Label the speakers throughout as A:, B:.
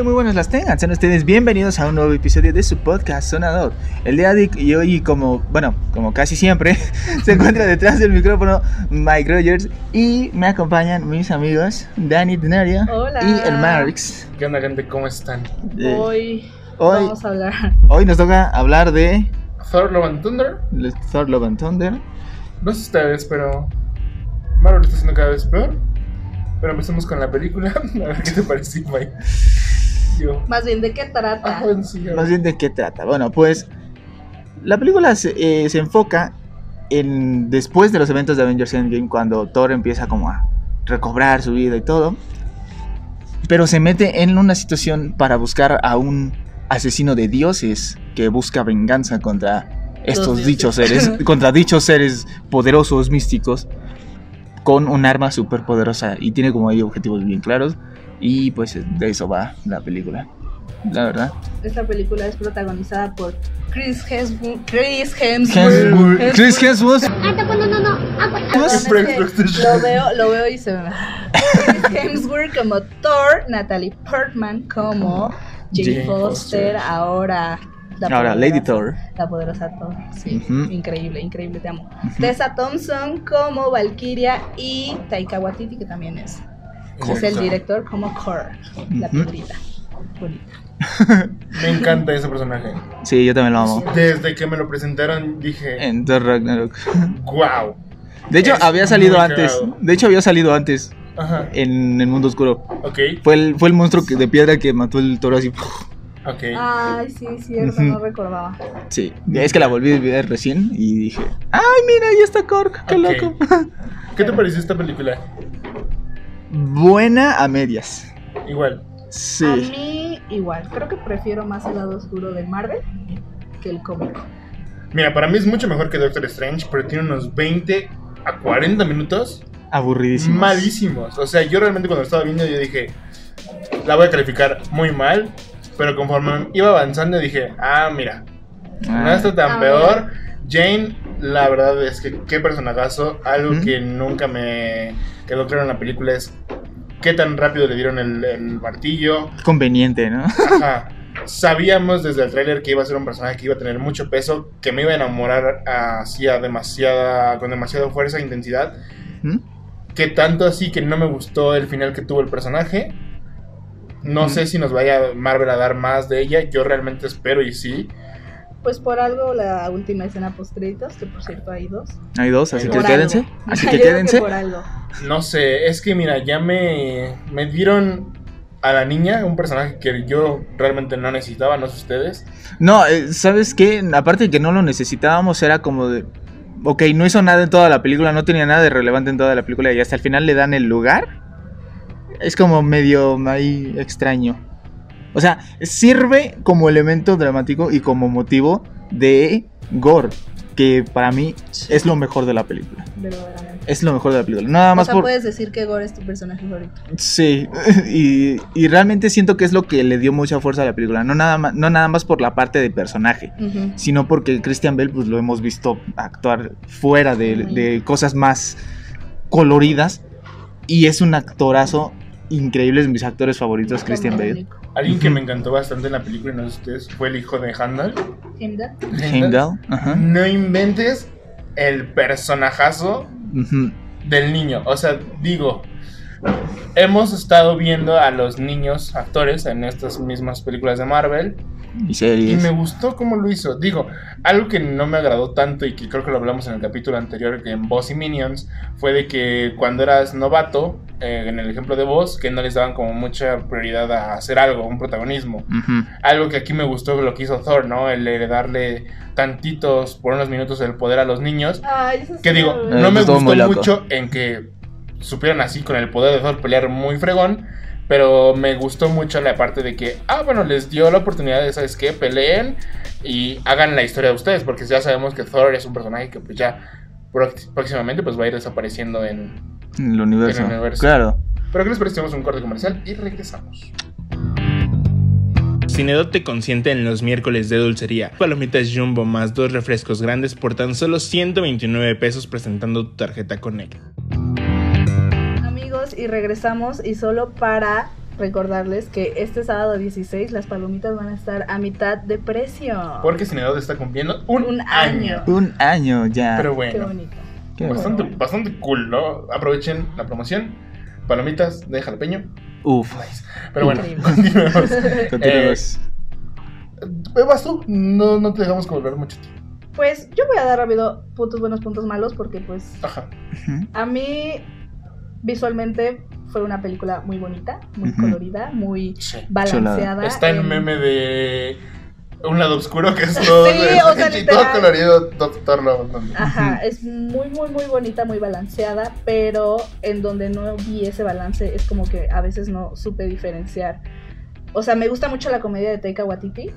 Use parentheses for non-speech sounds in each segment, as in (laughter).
A: y muy buenas las tengan. Sean ustedes bienvenidos a un nuevo episodio de su podcast Sonador. El día de hoy, como, bueno, como casi siempre, (laughs) se encuentra detrás del micrófono Mike Rogers y me acompañan mis amigos Dani Denaria
B: Hola.
A: y el Marx.
C: ¿Qué onda, gente? ¿Cómo están?
A: Eh,
B: Hoy,
A: hoy-
B: vamos a hablar.
A: Hoy nos toca hablar de
C: Thor Love and Thunder.
A: Thor Love and Thunder.
C: No sé ustedes, pero Marvel está haciendo cada vez peor. Pero empezamos con la película. (laughs) A ver qué te pareció, Mike.
B: Más bien, ¿de qué trata?
C: Ah, sí,
A: Más bien de qué trata. Bueno, pues la película se, eh, se enfoca en después de los eventos de Avengers Endgame cuando Thor empieza como a recobrar su vida y todo. Pero se mete en una situación para buscar a un asesino de dioses que busca venganza contra estos dichos seres, (laughs) contra dichos seres poderosos, místicos, con un arma súper poderosa y tiene como ahí objetivos bien claros. Y pues de eso va la película, la verdad.
B: Esta película es protagonizada por Chris Hemsworth. Chris Hemsworth.
A: Hemsworth. Chris Hemsworth.
B: Perdón, es
C: Siempre
B: que
C: explotaste.
B: lo veo, lo veo y se me Chris (laughs) Hemsworth como Thor, Natalie Portman como Jane, Foster, ahora la
A: Ahora,
B: poderosa-
A: Lady Thor.
B: La poderosa Thor, sí, increíble, increíble, te amo. Tessa Thompson como Valkyria y Taika Waititi que también es, es el director como Korg, la
A: Ujú.
B: piedrita, bonita. (laughs)
C: Me encanta ese personaje.
A: Sí, yo también lo amo.
C: Desde que me lo presentaron dije,
A: En Thor Ragnarok.
C: wow.
A: De hecho,
C: Es
A: había salido antes.
C: cagado.
A: De hecho, había salido antes
C: Ajá.
A: en el mundo oscuro.
C: Ok,
A: Fue el, fue el monstruo que, de piedra que mató el toro así.
C: ok.
B: Ay, sí, cierto, no recordaba.
A: Sí, es que la volví a ver recién y dije, ¡ay, mira, ahí está Korg! ¡Qué loco!
C: ¿Qué te pareció esta película?
A: Buena a medias.
C: Igual.
B: A
A: Sí.
B: mí igual, creo que prefiero más el lado oscuro de Marvel que el cómico.
C: Mira, para mí es mucho mejor que Doctor Strange, pero tiene unos 20 a 40 minutos
A: Aburridísimo.
C: malísimos. O sea, yo realmente cuando lo estaba viendo yo dije, la voy a calificar muy mal, pero conforme iba avanzando dije, ah, mira, no está tan
B: Ah.
C: peor. Jane, la verdad es que qué personajazo. Algo que nunca me quedó claro en la película es qué tan rápido le dieron el, el martillo.
A: Conveniente, ¿no?
C: Ajá. Sabíamos desde el tráiler que iba a ser un personaje que iba a tener mucho peso, que me iba a enamorar así a demasiada, con demasiada fuerza e intensidad.
A: ¿Mm?
C: Que tanto así que no me gustó el final que tuvo el personaje. No
A: Mm.
C: sé si nos vaya Marvel a dar más de ella. Yo realmente espero y sí.
B: Pues por algo la última escena post créditos, que por cierto hay dos.
A: Hay dos, así que quédense. (laughs) Así que quédense.
B: por algo.
C: No sé, es que mira, ya me, me dieron a la niña, un personaje que yo realmente no necesitaba, no sé ustedes.
A: No, eh, ¿sabes qué? Aparte de que no lo necesitábamos, era como de. Ok, no hizo nada en toda la película, no tenía nada de relevante en toda la película y hasta el final le dan el lugar. Es como medio ahí extraño. O sea, sirve como elemento dramático y como motivo de gore, que para mí es lo mejor de la película.
B: Verdaderamente.
A: Es lo mejor de la película. Nada
B: O
A: más
B: sea,
A: por.
B: puedes decir que Gore es tu personaje favorito.
A: Sí, (laughs) y, y realmente siento que es lo que le dio mucha fuerza a la película. No nada más, no nada más por la parte de personaje, sino porque Christian Bell pues lo hemos visto actuar fuera de, de cosas más coloridas y es un actorazo increíble, es de mis actores favoritos, Christian Bale.
C: Alguien que me encantó bastante en la película, no sé ustedes, fue el hijo de Handel.
B: Heimdall.
A: Heimdall, ajá.
C: No inventes el personajazo del niño. O sea, digo, hemos estado viendo a los niños actores en estas mismas películas de Marvel
A: Y
C: me gustó cómo lo hizo. Digo, algo que no me agradó tanto y que creo que lo hablamos en el capítulo anterior que en Boss y Minions fue de que cuando eras novato, eh, en el ejemplo de Boss, que no les daban como mucha prioridad a hacer algo, un protagonismo. Algo que aquí me gustó lo que hizo Thor, ¿no? El de darle tantitos por unos minutos el poder a los niños.
B: Ay, eso sí
C: Que digo,
B: me-
A: Eh,
C: no me gustó mucho en que supieran así con el poder de Thor pelear muy fregón. Pero me gustó mucho la parte de que, ah, bueno, les dio la oportunidad de, ¿sabes qué? Peleen y hagan la historia de ustedes. Porque ya sabemos que Thor es un personaje que pues ya próximamente pues va a ir desapareciendo en...
A: El universo.
C: En el universo.
A: Claro.
C: Pero que les parecemos un corte comercial y regresamos.
D: Cinedote consciente en los miércoles de dulcería. Palomitas Jumbo más dos refrescos grandes por tan solo 129 pesos presentando tu tarjeta Connect.
B: Y regresamos y solo para recordarles que este sábado 16 las palomitas van a estar a mitad de precio.
C: Porque Cinedote está cumpliendo un,
B: Un
C: año.
B: año.
A: Un año ya.
C: Pero
B: Qué
C: bueno,
B: bonito.
A: Qué
C: bastante,
B: bueno.
C: bastante cool, ¿no? Aprovechen la promoción. Palomitas de jalapeño.
A: Uf.
C: Nice. Pero bueno, continuemos. (laughs)
A: Continuemos.
C: Eh, ¿Vas tú? No, no te dejamos que volver mucho tiempo.
B: Pues yo voy a dar rápido puntos buenos, puntos malos, porque pues
C: Ajá.
B: A mí visualmente fue una película muy bonita, muy colorida, muy
C: Sí.
B: balanceada.
C: Está el
B: en-
C: meme de un lado oscuro que es todo,
B: Sí, o sea,
C: y todo colorido, Doctor.
B: Ajá, es muy, muy, muy bonita, muy balanceada, pero en donde no vi ese balance es como que a veces no supe diferenciar. O sea, me gusta mucho la comedia de Taika Waititi,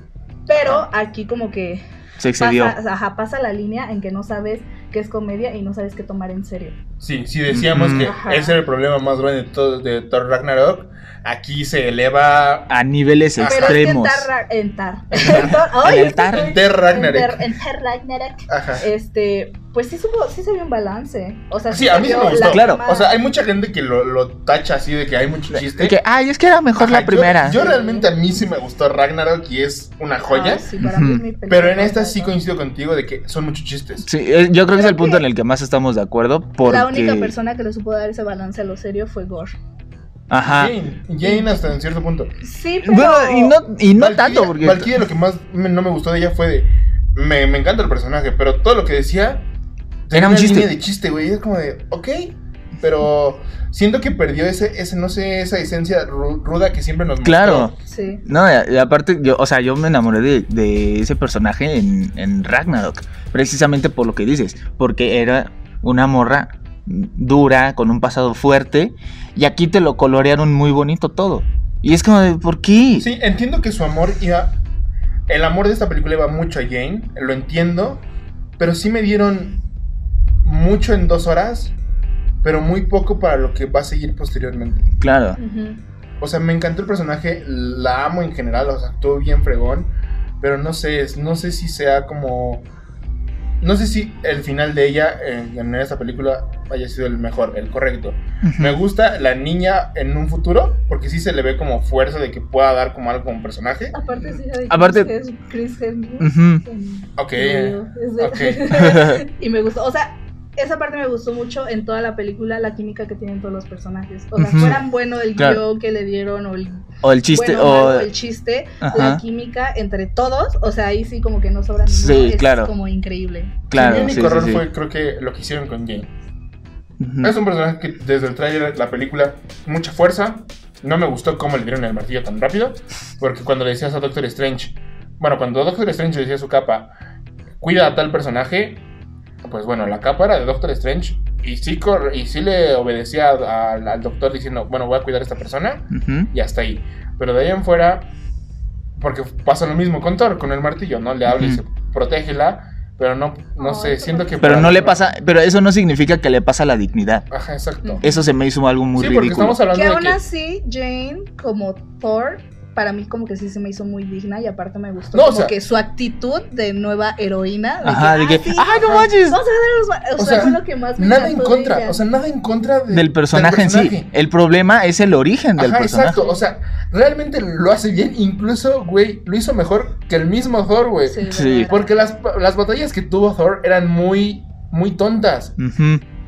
B: pero aquí como que
A: Se excedió.
B: pasa, ajá, pasa la línea en que no sabes qué es comedia y no sabes qué tomar en serio.
C: Sí, sí decíamos que
B: Ajá.
C: ese era el problema más grande de, todo, de Thor Ragnarok. Aquí se eleva
A: A niveles
B: Pero
A: extremos.
B: es que en Tar, en Tar, (laughs) en Tar-
A: Tar.
C: Ragnarok.
B: en Tar- Ragnarok.
C: Ajá.
B: Este, pues sí, supo, sí se vio un balance. O sea,
C: Sí, a mí sí me gustó.
B: la
A: Claro,
C: O sea, hay mucha gente que lo, lo tacha así de que hay mucho chiste.
A: Que, ay, es que era mejor
C: Ajá,
A: la primera.
C: Yo, yo realmente a mí sí me gustó Ragnarok y es una joya.
B: Ah, sí, para mí es mi película
C: Pero en esta sí coincido contigo de que son muchos chistes.
A: Sí, eh, yo creo que es el punto
B: que
A: en el que más estamos de acuerdo. Porque...
B: La única persona que le supo dar ese balance a lo serio fue Gore.
A: Ajá.
C: Jane, Jane hasta en cierto punto.
B: Sí, pero...
A: Bueno, y no, y no
C: Valkyria-
A: tanto, porque.
C: Valkyria lo que más me- no me gustó de ella fue de... Me, me encanta el personaje, pero todo lo que decía...
A: Era un
C: una
A: chiste.
C: línea de chiste, güey. Es como de, ok, pero siento que perdió ese, ese no sé, esa esencia ru- ruda que siempre nos mostró.
A: Claro.
B: Sí.
A: No, y aparte, yo, o sea, yo me enamoré de, de ese personaje en, en Ragnarok. Precisamente por lo que dices. Porque era una morra dura, con un pasado fuerte. Y aquí te lo colorearon muy bonito todo. Y es como de, ¿por qué?
C: Sí, entiendo que su amor iba... El amor de esta película iba mucho a Jane, lo entiendo, pero sí me dieron mucho en dos horas, pero muy poco para lo que va a seguir posteriormente.
A: Claro.
C: O sea, me encantó el personaje, la amo en general, o sea, actuó bien fregón, pero no sé, no sé si sea como... No sé si el final de ella en, en esta película haya sido el mejor, el correcto. Me gusta la niña en un futuro, porque sí se le ve como fuerza de que pueda dar como algo como personaje.
B: Aparte, sí, de
A: Aparte-
B: Chris, Chris Hemsworth.
C: Ok,
B: Es de-
C: ok. (laughs)
B: y me gustó. O sea, esa parte me gustó mucho en toda la película, la química que tienen todos los personajes. O sea,
A: Ujú.
B: fueran bueno el
A: Claro.
B: guion que le dieron o el
A: O el chiste,
B: bueno,
A: o.
B: el chiste,
A: Ajá.
B: la química entre todos. O sea, ahí sí como que no sobra ninguno.
A: Sí,
B: es
A: claro.
B: como increíble.
A: Claro,
C: Mi
A: sí,
C: único
A: sí,
C: error
A: sí.
C: fue, creo que lo que hicieron con Jane. Es un personaje que desde el tráiler, la película, mucha fuerza. No me gustó cómo le dieron el martillo tan rápido. Porque cuando le decías a Doctor Strange, bueno, cuando Doctor Strange le decía a su capa, cuida a tal personaje, pues bueno, la capa era de Doctor Strange. Y sí, y sí le obedecía a- al, al doctor diciendo, bueno, voy a cuidar a esta persona. Y hasta ahí. Pero de ahí en fuera, porque pasa lo mismo con Thor, con el martillo, ¿no? Le habla y
A: Ujú.
C: se protégela. Pero no, no sé, siento que...
A: Pero no le pasa. Pero eso no significa que le pasa la dignidad.
C: Ajá, exacto.
A: Eso se me hizo algo muy
C: sí, porque
A: ridículo.
C: estamos hablando
B: Que
C: de
B: aún
C: que...
B: así, Jane, como Thor, para mí como que sí se me hizo muy digna y aparte me gustó
C: No, o
B: como
C: sea-
B: que su actitud de nueva heroína. De
A: Ajá, de que,
B: "Ah, sí,
A: ¡ay, no
B: ajá,
A: manches!
B: Vamos a ganar a los ma-". O,
C: O
B: sea,
C: sea,
B: fue lo que más me
C: Nada en contra,
B: ella.
C: o sea, nada en contra de-
A: Del personaje en sí. El problema es el origen del
C: Ajá,
A: personaje.
C: exacto, o sea, realmente lo hace bien, incluso, güey, lo hizo mejor que el mismo Thor, güey.
B: Sí.
C: Porque las, las batallas que tuvo Thor eran muy, muy tontas.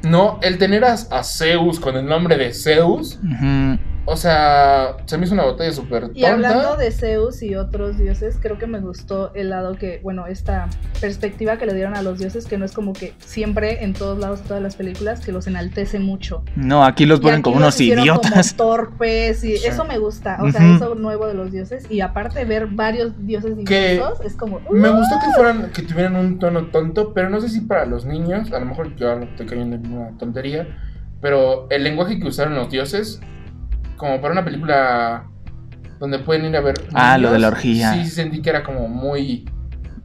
C: No, el tener a, a Zeus con el nombre de Zeus,
A: ujú.
C: O sea, se me hizo una batalla súper tonta.
B: Y hablando de Zeus y otros dioses, creo que me gustó el lado que, bueno, esta perspectiva que le dieron a los dioses, que no es como que siempre en todos lados, todas las películas, que los enaltece mucho.
A: No, aquí los ponen como unos idiotas.
B: Como (laughs) torpes y
C: Sí.
B: eso me gusta, o sea, eso nuevo de los dioses y aparte ver varios dioses
C: Que
B: diversos es como
C: Me
B: ¡uh!
C: gustó que fueran, que tuvieran un tono tonto, pero no sé si para los niños, a lo mejor yo no estoy cayendo en una tontería, pero el lenguaje que usaron los dioses, como para una película donde pueden ir a ver.
A: Ah, lo de la orgía.
C: Sí, sentí que era como muy.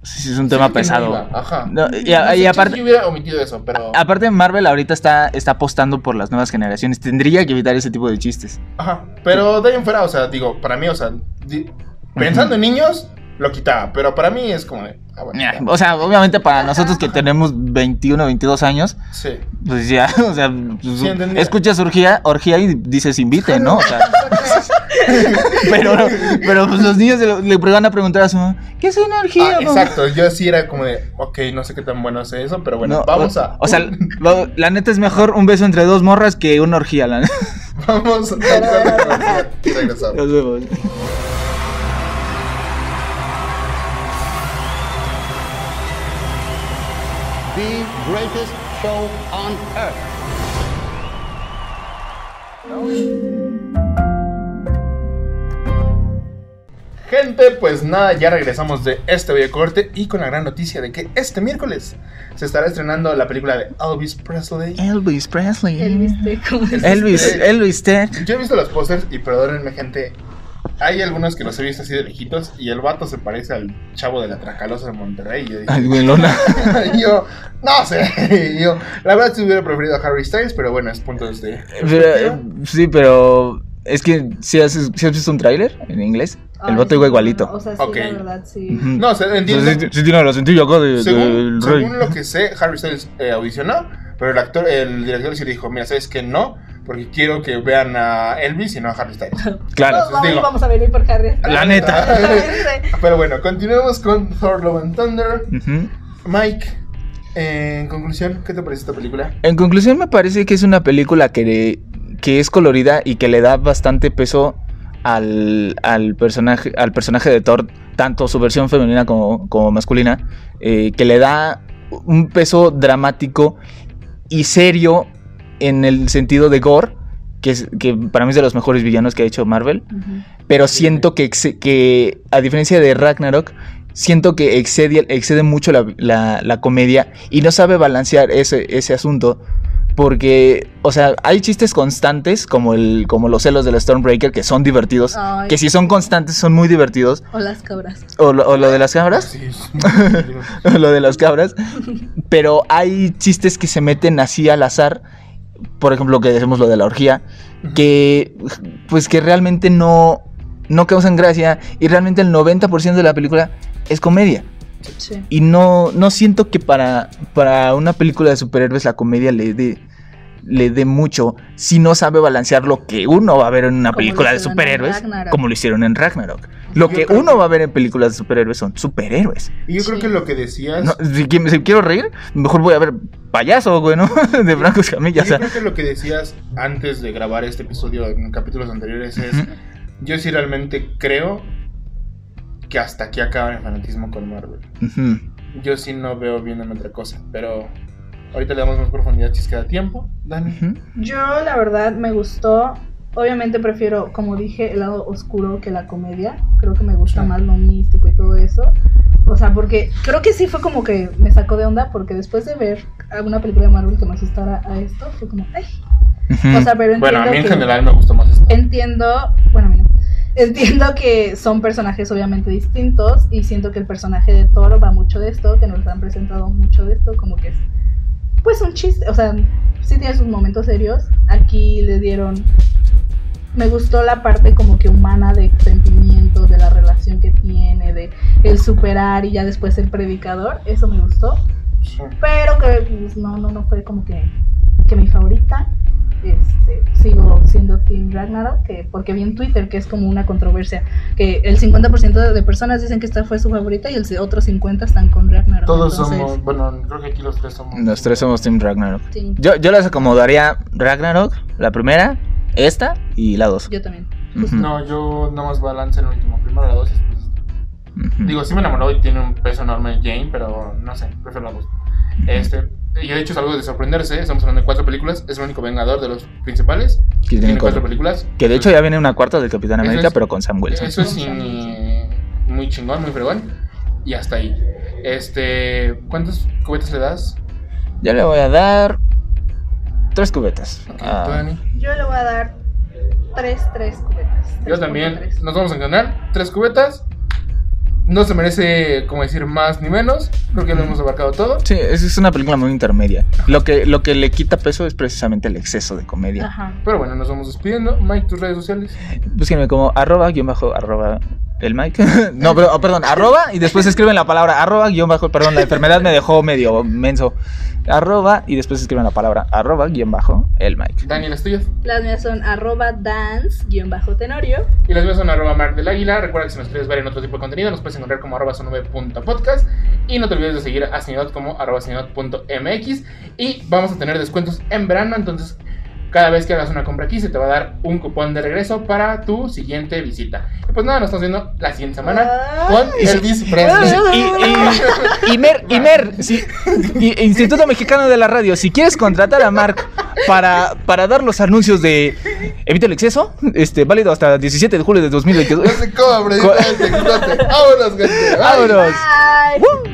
A: Sí, sí, es un tema
C: no
A: pesado.
C: Ajá.
A: No, y-
C: No
A: y
C: sé, chance
A: aparte-
C: Yo hubiera omitido eso, pero.
A: Aparte, Marvel ahorita está, está apostando por las nuevas generaciones. Tendría que evitar ese tipo de chistes.
C: Ajá. Pero de ahí en fuera, o sea, digo, para mí, o sea, di- pensando en niños, lo quitaba, pero para mí es como de. Ah, bueno,
A: Ya,
C: ya.
A: O sea, obviamente para nosotros que tenemos 21, 22 años,
C: Sí.
A: pues ya, (laughs) o sea, pues,
C: Sí,
A: escuchas orgía, orgía y dices invite, ¿no? O sea, (laughs) Pero, pero pues los niños le, van a preguntar a su mamá, ¿qué es energía?
C: Ah,
A: mamá?"
C: exacto, yo sí era como de, ok, no sé qué tan bueno es eso, pero bueno,
A: No,
C: vamos
A: o,
C: a.
A: O sea, (laughs) lo- la neta es mejor un beso entre dos morras que una orgía, la neta.
C: vamos a regresamos.
A: Nos vemos.
E: The greatest show on earth.
C: Gente, pues nada, ya regresamos de este bello corte y con la gran noticia de que este miércoles se estará estrenando la película de Elvis Presley.
A: Elvis Presley.
B: Elvis te como-
A: Elvis, Elvis Tech.
C: Yo he visto los pósters y perdónenme, gente. Hay algunos que los he visto así de lejitos y el vato se parece al chavo de la Tracalosa de Monterrey. Y yo dije,
A: Ay, (laughs)
C: yo, no sé. (laughs) yo, la verdad, sí hubiera preferido a Harry Styles, pero bueno, es punto de este.
A: Pero, eh, sí, pero es que si has, si has visto un tráiler en inglés, el vato
B: sí,
A: iba igualito.
B: O sea, sí,
C: Ok.
B: la verdad, sí.
C: No, se entiendo.
A: Sí, sí, sí tiene la sentilla acá de,
C: según,
A: del rey.
C: según lo que sé, Harry Styles eh, audicionó, pero el actor, el director sí le dijo, mira, ¿sabes que No, porque quiero que vean a Elvis y no a Harry Styles.
A: Claro.
B: Todos vamos,
C: digo-
B: vamos a venir por Harry.
A: La neta. (laughs) (laughs)
C: pero bueno, continuemos con Thor Love and Thunder. Mike, en conclusión, ¿qué te parece esta película?
A: En conclusión, me parece que es una película que, que es colorida y que le da bastante peso al, al personaje, al personaje de Thor, tanto su versión femenina como, como masculina, eh, que le da un peso dramático y serio en el sentido de gore, que, es, que para mí es de los mejores villanos que ha hecho Marvel. Pero siento que, que a diferencia de Ragnarok, siento que excede, excede mucho la, la- la comedia y no sabe balancear ese, ese asunto. Porque, o sea, hay chistes constantes, como, el, como los celos del Stormbreaker, que son divertidos.
B: Ay.
A: Que si son constantes, son muy divertidos.
B: O las cabras.
A: O lo, o lo de las cámaras.
C: Sí, (laughs)
A: o lo de las cabras. (laughs) Pero hay chistes que se meten así al azar. Por ejemplo, que decimos lo de la orgía. Que, pues, que realmente no, no causan gracia. Y realmente el 90% de la película es comedia.
B: Sí.
A: Y no, no siento que para, para una película de superhéroes la comedia le dé le dé mucho si no sabe balancear lo que uno va a ver en una
B: Como
A: película de superhéroes como lo hicieron en Ragnarok. Lo
C: Yo
A: que uno
C: que-
A: va a ver en películas de superhéroes son superhéroes.
C: Y yo creo que lo que decías...
A: No, si, qui- si quiero reír, mejor voy a ver payaso, güey, ¿no? (laughs) De Franco Escamilla. o
C: Yo
A: sea.
C: creo que lo que decías antes de grabar este episodio en capítulos anteriores es, yo sí realmente creo que hasta aquí acaba el fanatismo con Marvel. Yo sí no veo viéndome otra cosa, pero ahorita le damos más profundidad si es que da tiempo. Dani.
B: Yo, la verdad, me gustó. Obviamente prefiero, como dije, el lado oscuro que la comedia. Creo que me gusta
C: Sí.
B: más lo místico y todo eso. O sea, porque creo que sí fue como que me sacó de onda, porque después de ver alguna película de Marvel que me asustara a esto, fue como, ay. O sea, pero entiendo
C: Bueno, a mí en
B: que-
C: general me gustó más esto.
B: Entiendo, bueno, a mí no. Entiendo que son personajes obviamente distintos y siento que el personaje de Thor va mucho de esto, que nos han presentado mucho de esto, como que es pues un chiste, o sea, sí tiene sus momentos serios. Aquí le dieron me gustó la parte como que humana de sentimientos, de la relación que tiene, de el superar y ya después ser predicador, eso me gustó.
C: Sí.
B: Pero que pues, no, no, no fue como que, que mi favorita. Este, sigo siendo Team Ragnarok, que, porque vi en Twitter que es como una controversia, que el 50% de, de personas dicen que esta fue su favorita y el otros 50 están con Ragnarok.
C: Todos
B: Entonces,
C: somos, bueno, creo que aquí los tres somos.
A: Los tres somos Team Ragnarok.
B: Sí,
A: Yo, yo las acomodaría Ragnarok, la primera, esta y la dos.
B: yo también.
A: Ujú.
C: No, yo nada más balance en el último. Primero la dos y después esta.
A: Ujú.
C: Digo, sí me enamoró y tiene un peso enorme Jane, pero no sé, prefiero la dos. Este, y de hecho es algo de sorprenderse, estamos hablando de cuatro películas, es el único vengador de los principales.
A: Que tiene
C: Tiene cuatro
A: cuatro.
C: películas.
A: Que de hecho ya viene una cuarta del Capitán América,
C: es-
A: pero con Sam Wilson.
C: Eso es sin- muy chingón, muy fregón. Y hasta ahí. Este, ¿cuántos cubetas le das?
A: Ya le voy a dar tres cubetas.
C: Ok,
A: Ah.
B: Yo le voy a dar 3, 3 cubetas.
C: Yo también.
B: 3.3.
C: Nos vamos a ganar tres cubetas. No se merece, como decir, más ni menos. Creo que lo hemos abarcado todo.
A: sí, es, es una película muy intermedia. Lo que, lo que le quita peso es precisamente el exceso de comedia.
B: Ajá.
C: Pero bueno, nos vamos despidiendo. Mike, tus redes sociales.
A: Búsquenme como arroba guion bajo arroba El Mike. (laughs) no, pero, oh, perdón, arroba y después escriben la palabra arroba guion bajo. Perdón, la enfermedad me dejó medio menso. Arroba y después escriben la palabra arroba guion bajo el Mike.
C: Dani, las tuyas.
B: Las mías son arroba dance-tenorio.
C: Y las mías son arroba Mark del Águila. Recuerda que si nos quieres ver en otro tipo de contenido, nos puedes encontrar como arroba sonove.podcast. Y no te olvides de seguir a Cinedot como arroba cinedot.mx. Y vamos a tener descuentos en verano, entonces cada vez que hagas una compra aquí se te va a dar un cupón de regreso para tu siguiente visita. Y pues nada, nos estamos viendo la siguiente semana con Elvis Presley.
A: Y, y, y Mer, y Mer, y- Instituto Mexicano de la Radio, si quieres contratar a Mark para, para dar los anuncios de Evita el exceso, este, válido hasta 17 de julio de 2022.
C: No se cobra,
A: Co-
C: Vámonos, gente.
A: Vámonos.
B: Bye.